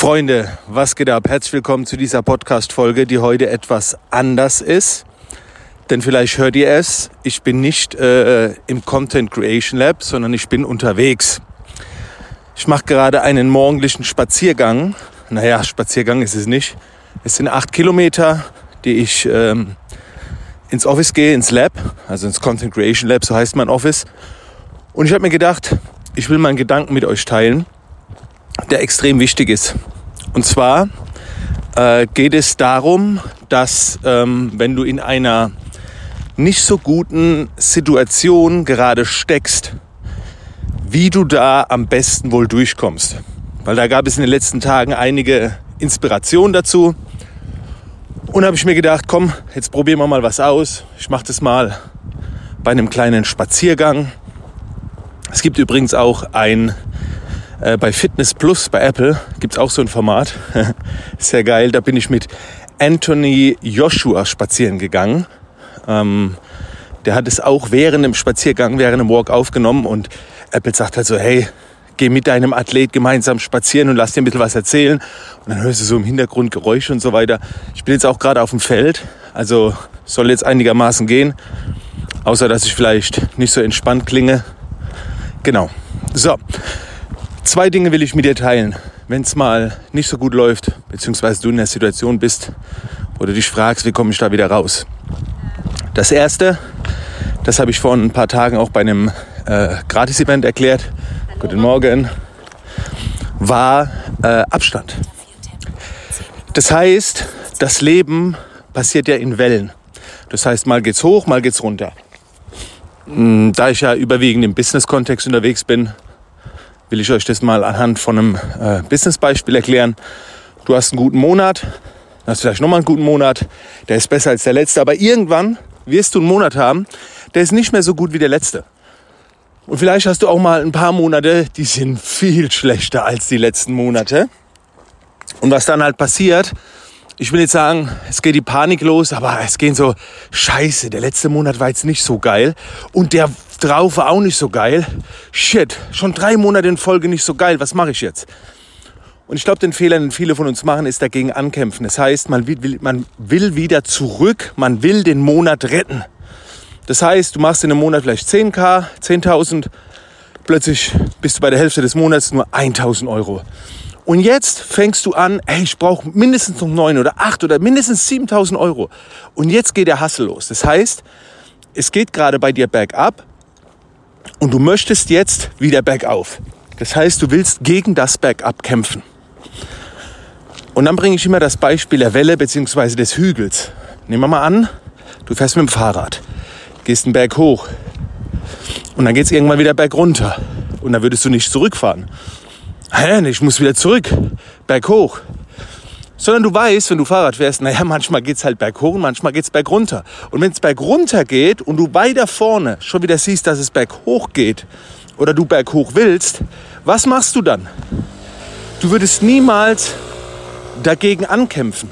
Freunde, was geht ab? Herzlich willkommen zu dieser Podcast-Folge, die heute etwas anders ist. Denn vielleicht hört ihr es, ich bin nicht äh, im Content Creation Lab, sondern ich bin unterwegs. Ich mache gerade einen morgendlichen Spaziergang. Naja, Spaziergang ist es nicht. Es sind acht Kilometer, die ich ähm, ins Office gehe, ins Lab, also ins Content Creation Lab, so heißt mein Office. Und ich habe mir gedacht, ich will meinen Gedanken mit euch teilen der extrem wichtig ist. Und zwar äh, geht es darum, dass ähm, wenn du in einer nicht so guten Situation gerade steckst, wie du da am besten wohl durchkommst. Weil da gab es in den letzten Tagen einige Inspirationen dazu. Und habe ich mir gedacht, komm, jetzt probieren wir mal was aus. Ich mache das mal bei einem kleinen Spaziergang. Es gibt übrigens auch ein äh, bei Fitness Plus bei Apple gibt es auch so ein Format. Sehr geil. Da bin ich mit Anthony Joshua spazieren gegangen. Ähm, der hat es auch während dem Spaziergang, während dem Walk aufgenommen und Apple sagt halt so, hey, geh mit deinem Athlet gemeinsam spazieren und lass dir ein bisschen was erzählen. Und dann hörst du so im Hintergrund Geräusche und so weiter. Ich bin jetzt auch gerade auf dem Feld, also soll jetzt einigermaßen gehen. Außer dass ich vielleicht nicht so entspannt klinge. Genau. So, Zwei Dinge will ich mit dir teilen. Wenn es mal nicht so gut läuft, beziehungsweise du in der Situation bist, wo du dich fragst, wie komme ich da wieder raus. Das erste, das habe ich vor ein paar Tagen auch bei einem äh, Gratis-Event erklärt. Hallo. Guten Morgen. War äh, Abstand. Das heißt, das Leben passiert ja in Wellen. Das heißt, mal geht's hoch, mal geht's runter. Hm, da ich ja überwiegend im Business-Kontext unterwegs bin, will ich euch das mal anhand von einem äh, Business-Beispiel erklären. Du hast einen guten Monat, hast vielleicht nochmal einen guten Monat, der ist besser als der letzte, aber irgendwann wirst du einen Monat haben, der ist nicht mehr so gut wie der letzte. Und vielleicht hast du auch mal ein paar Monate, die sind viel schlechter als die letzten Monate. Und was dann halt passiert, ich will jetzt sagen, es geht die Panik los, aber es gehen so, scheiße, der letzte Monat war jetzt nicht so geil. Und der drauf war auch nicht so geil. Shit, schon drei Monate in Folge nicht so geil. Was mache ich jetzt? Und ich glaube, den Fehler, den viele von uns machen, ist dagegen ankämpfen. Das heißt, man will, man will wieder zurück, man will den Monat retten. Das heißt, du machst in einem Monat vielleicht 10k, 10.000, plötzlich bist du bei der Hälfte des Monats nur 1.000 Euro. Und jetzt fängst du an, ey, ich brauche mindestens noch 9 oder 8 oder mindestens 7.000 Euro. Und jetzt geht der Hassel los. Das heißt, es geht gerade bei dir bergab und du möchtest jetzt wieder bergauf. Das heißt, du willst gegen das Bergab kämpfen. Und dann bringe ich immer das Beispiel der Welle bzw. des Hügels. Nehmen wir mal an, du fährst mit dem Fahrrad, gehst einen Berg hoch und dann geht es irgendwann wieder berg runter. Und dann würdest du nicht zurückfahren. Hä, ich muss wieder zurück, berg hoch sondern du weißt, wenn du Fahrrad fährst, naja, manchmal geht's halt berghoch und manchmal geht's bergunter. Und wenn es bergunter geht und du weiter vorne schon wieder siehst, dass es berghoch geht oder du berghoch willst, was machst du dann? Du würdest niemals dagegen ankämpfen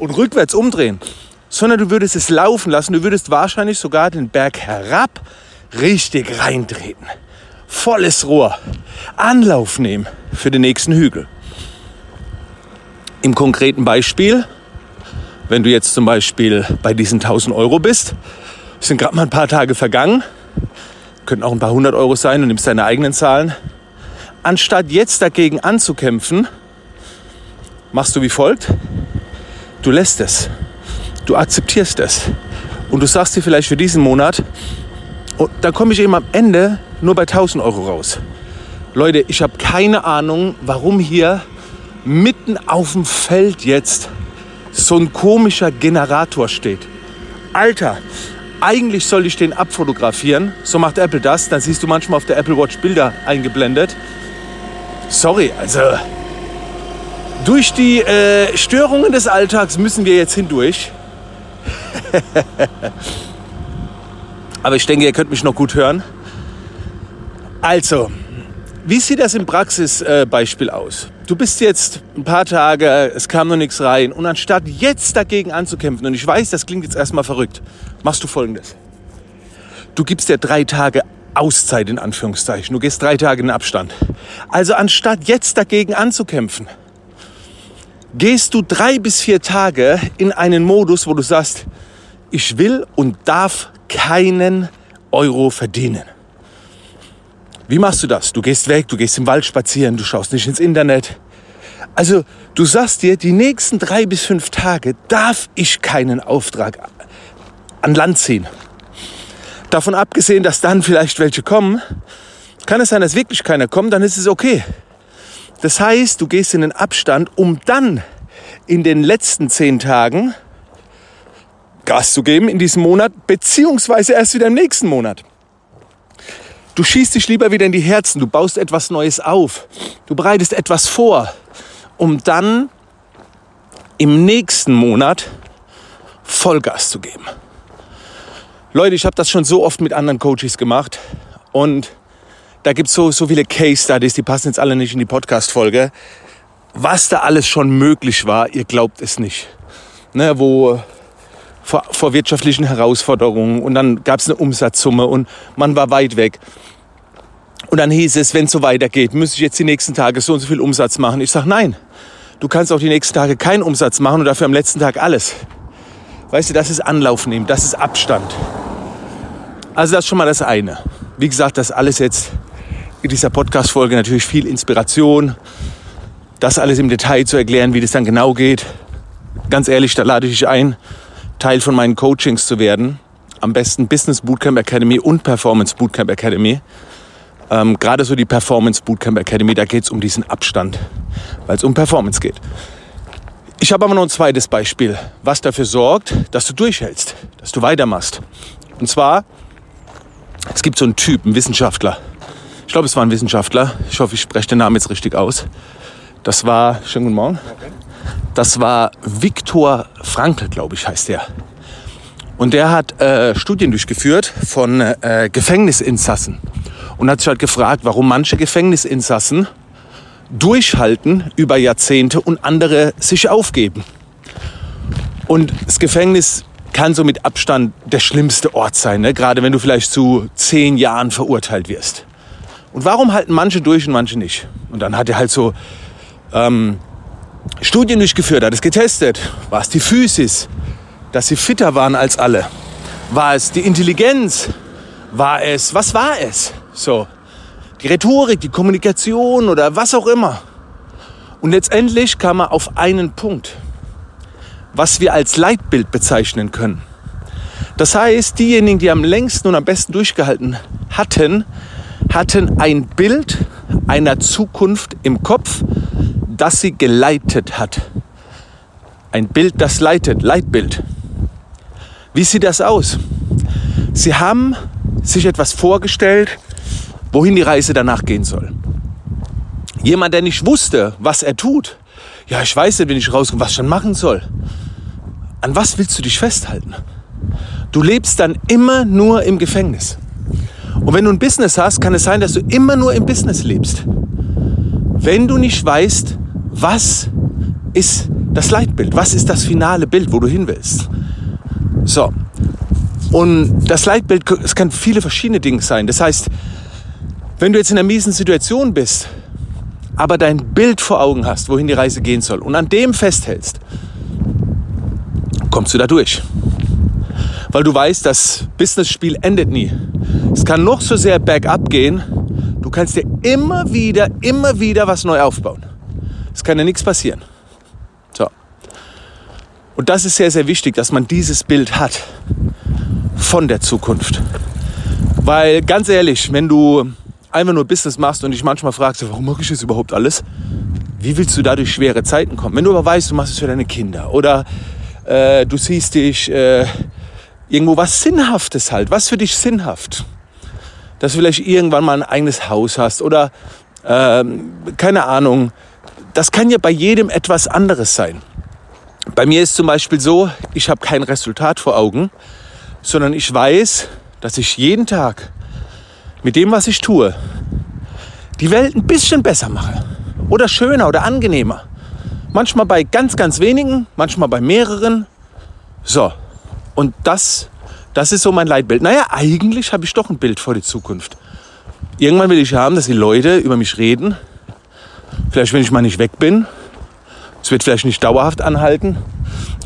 und rückwärts umdrehen, sondern du würdest es laufen lassen. Du würdest wahrscheinlich sogar den Berg herab richtig reintreten. Volles Rohr. Anlauf nehmen für den nächsten Hügel. Im konkreten Beispiel, wenn du jetzt zum Beispiel bei diesen 1000 Euro bist, sind gerade mal ein paar Tage vergangen, könnten auch ein paar hundert Euro sein, du nimmst deine eigenen Zahlen. Anstatt jetzt dagegen anzukämpfen, machst du wie folgt. Du lässt es. Du akzeptierst es. Und du sagst dir vielleicht für diesen Monat, und dann komme ich eben am Ende nur bei 1000 Euro raus. Leute, ich habe keine Ahnung, warum hier mitten auf dem Feld jetzt so ein komischer Generator steht. Alter, eigentlich soll ich den abfotografieren. So macht Apple das. Dann siehst du manchmal auf der Apple Watch Bilder eingeblendet. Sorry, also durch die äh, Störungen des Alltags müssen wir jetzt hindurch. Aber ich denke, ihr könnt mich noch gut hören. Also, wie sieht das im Praxisbeispiel äh, aus? Du bist jetzt ein paar Tage, es kam noch nichts rein und anstatt jetzt dagegen anzukämpfen, und ich weiß, das klingt jetzt erstmal verrückt, machst du folgendes. Du gibst dir drei Tage Auszeit in Anführungszeichen. Du gehst drei Tage in Abstand. Also anstatt jetzt dagegen anzukämpfen, gehst du drei bis vier Tage in einen Modus, wo du sagst, ich will und darf keinen Euro verdienen. Wie machst du das? Du gehst weg, du gehst im Wald spazieren, du schaust nicht ins Internet. Also du sagst dir, die nächsten drei bis fünf Tage darf ich keinen Auftrag an Land ziehen. Davon abgesehen, dass dann vielleicht welche kommen, kann es sein, dass wirklich keiner kommt, dann ist es okay. Das heißt, du gehst in den Abstand, um dann in den letzten zehn Tagen Gas zu geben in diesem Monat, beziehungsweise erst wieder im nächsten Monat. Du schießt dich lieber wieder in die Herzen, du baust etwas Neues auf, du bereitest etwas vor, um dann im nächsten Monat Vollgas zu geben. Leute, ich habe das schon so oft mit anderen Coaches gemacht und da gibt es so, so viele Case Studies, die passen jetzt alle nicht in die Podcast-Folge. Was da alles schon möglich war, ihr glaubt es nicht. Ne, wo vor, vor wirtschaftlichen Herausforderungen und dann gab es eine Umsatzsumme und man war weit weg. Und dann hieß es, wenn es so weitergeht, müsste ich jetzt die nächsten Tage so und so viel Umsatz machen. Ich sage, nein, du kannst auch die nächsten Tage keinen Umsatz machen und dafür am letzten Tag alles. Weißt du, das ist Anlauf nehmen, das ist Abstand. Also das ist schon mal das eine. Wie gesagt, das alles jetzt in dieser Podcast-Folge natürlich viel Inspiration, das alles im Detail zu erklären, wie das dann genau geht. Ganz ehrlich, da lade ich dich ein, Teil von meinen Coachings zu werden. Am besten Business Bootcamp Academy und Performance Bootcamp Academy. Ähm, Gerade so die Performance Bootcamp Academy, da geht es um diesen Abstand, weil es um Performance geht. Ich habe aber noch ein zweites Beispiel, was dafür sorgt, dass du durchhältst, dass du weitermachst. Und zwar, es gibt so einen Typ, einen Wissenschaftler, ich glaube, es war ein Wissenschaftler. Ich hoffe, ich spreche den Namen jetzt richtig aus. Das war, schönen guten Morgen. Das war Viktor Frankl, glaube ich, heißt der. Und der hat äh, Studien durchgeführt von äh, Gefängnisinsassen und hat sich halt gefragt, warum manche Gefängnisinsassen durchhalten über Jahrzehnte und andere sich aufgeben. Und das Gefängnis kann so mit Abstand der schlimmste Ort sein, ne? gerade wenn du vielleicht zu zehn Jahren verurteilt wirst. Und warum halten manche durch und manche nicht? Und dann hat er halt so ähm, Studien durchgeführt, hat es getestet. War es die Physis, dass sie fitter waren als alle? War es die Intelligenz? War es, was war es? So, die Rhetorik, die Kommunikation oder was auch immer. Und letztendlich kam er auf einen Punkt, was wir als Leitbild bezeichnen können. Das heißt, diejenigen, die am längsten und am besten durchgehalten hatten, hatten ein Bild einer Zukunft im Kopf, das sie geleitet hat. Ein Bild, das leitet, Leitbild. Wie sieht das aus? Sie haben sich etwas vorgestellt, wohin die Reise danach gehen soll. Jemand, der nicht wusste, was er tut. Ja, ich weiß nicht, wenn ich rauskomme, was ich dann machen soll. An was willst du dich festhalten? Du lebst dann immer nur im Gefängnis. Und wenn du ein Business hast, kann es sein, dass du immer nur im Business lebst. Wenn du nicht weißt, was ist das Leitbild, was ist das finale Bild, wo du hin willst. So. Und das Leitbild, es kann viele verschiedene Dinge sein. Das heißt, wenn du jetzt in einer miesen Situation bist, aber dein Bild vor Augen hast, wohin die Reise gehen soll und an dem festhältst, kommst du da durch. Weil du weißt, das Business-Spiel endet nie. Es kann noch so sehr bergab gehen. Du kannst dir immer wieder, immer wieder was neu aufbauen. Es kann ja nichts passieren. So. Und das ist sehr, sehr wichtig, dass man dieses Bild hat von der Zukunft. Weil ganz ehrlich, wenn du einfach nur Business machst und dich manchmal fragst, warum mache ich das überhaupt alles? Wie willst du da durch schwere Zeiten kommen? Wenn du aber weißt, du machst es für deine Kinder oder äh, du siehst dich äh, irgendwo was Sinnhaftes halt, was für dich sinnhaft dass du vielleicht irgendwann mal ein eigenes Haus hast oder ähm, keine Ahnung. Das kann ja bei jedem etwas anderes sein. Bei mir ist zum Beispiel so, ich habe kein Resultat vor Augen, sondern ich weiß, dass ich jeden Tag mit dem, was ich tue, die Welt ein bisschen besser mache. Oder schöner oder angenehmer. Manchmal bei ganz, ganz wenigen, manchmal bei mehreren. So. Und das das ist so mein Leitbild. Naja, eigentlich habe ich doch ein Bild vor die Zukunft. Irgendwann will ich haben, dass die Leute über mich reden. Vielleicht, wenn ich mal nicht weg bin. Es wird vielleicht nicht dauerhaft anhalten,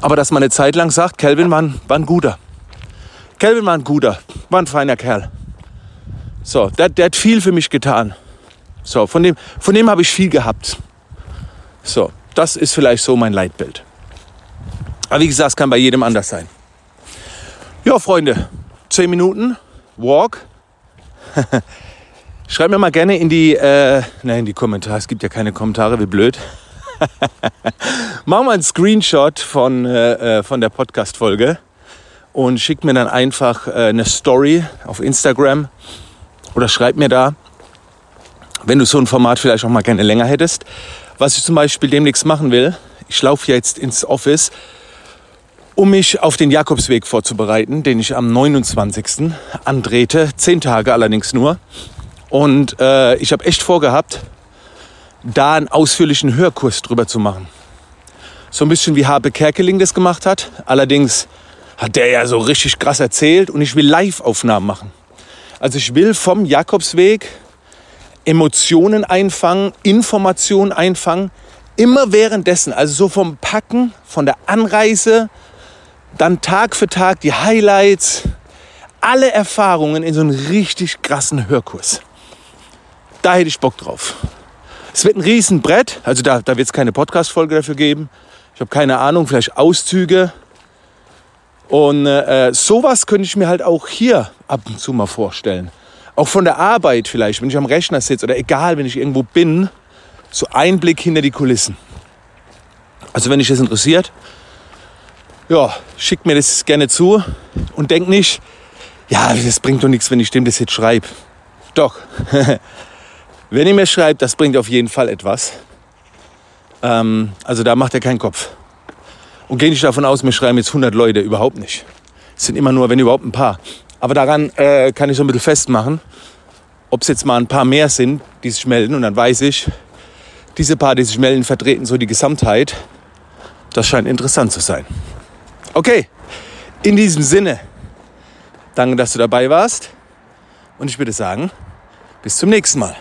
aber dass man eine Zeit lang sagt, Kelvin war ein, war ein guter. Kelvin war ein guter, war ein feiner Kerl. So, der, der hat viel für mich getan. So, von dem, von dem habe ich viel gehabt. So, das ist vielleicht so mein Leitbild. Aber wie gesagt, es kann bei jedem anders sein. Ja, Freunde, 10 Minuten, Walk. Schreibt mir mal gerne in die, äh, nein, in die Kommentare. Es gibt ja keine Kommentare, wie blöd. Mach mal einen Screenshot von, äh, äh von der Podcast-Folge und schickt mir dann einfach äh, eine Story auf Instagram oder schreibt mir da, wenn du so ein Format vielleicht auch mal gerne länger hättest. Was ich zum Beispiel demnächst machen will, ich laufe jetzt ins Office, um mich auf den Jakobsweg vorzubereiten, den ich am 29. antrete, zehn Tage allerdings nur. Und äh, ich habe echt vorgehabt, da einen ausführlichen Hörkurs drüber zu machen. So ein bisschen wie Habe Kerkeling das gemacht hat. Allerdings hat der ja so richtig krass erzählt und ich will Live-Aufnahmen machen. Also ich will vom Jakobsweg Emotionen einfangen, Informationen einfangen, immer währenddessen, also so vom Packen, von der Anreise, dann Tag für Tag die Highlights, alle Erfahrungen in so einen richtig krassen Hörkurs. Da hätte ich Bock drauf. Es wird ein Riesenbrett, also da, da wird es keine Podcast-Folge dafür geben. Ich habe keine Ahnung, vielleicht Auszüge. Und äh, sowas könnte ich mir halt auch hier ab und zu mal vorstellen. Auch von der Arbeit vielleicht, wenn ich am Rechner sitze oder egal, wenn ich irgendwo bin, so Einblick hinter die Kulissen. Also wenn dich das interessiert, ja, schickt mir das gerne zu und denkt nicht, ja, das bringt doch nichts, wenn ich dem das jetzt schreibe. Doch. wenn ihr mir schreibt, das bringt auf jeden Fall etwas. Ähm, also da macht er keinen Kopf. Und gehe nicht davon aus, mir schreiben jetzt 100 Leute, überhaupt nicht. Es sind immer nur, wenn überhaupt, ein paar. Aber daran äh, kann ich so ein bisschen festmachen, ob es jetzt mal ein paar mehr sind, die sich melden. Und dann weiß ich, diese paar, die sich melden, vertreten so die Gesamtheit. Das scheint interessant zu sein. Okay, in diesem Sinne, danke, dass du dabei warst. Und ich würde sagen, bis zum nächsten Mal.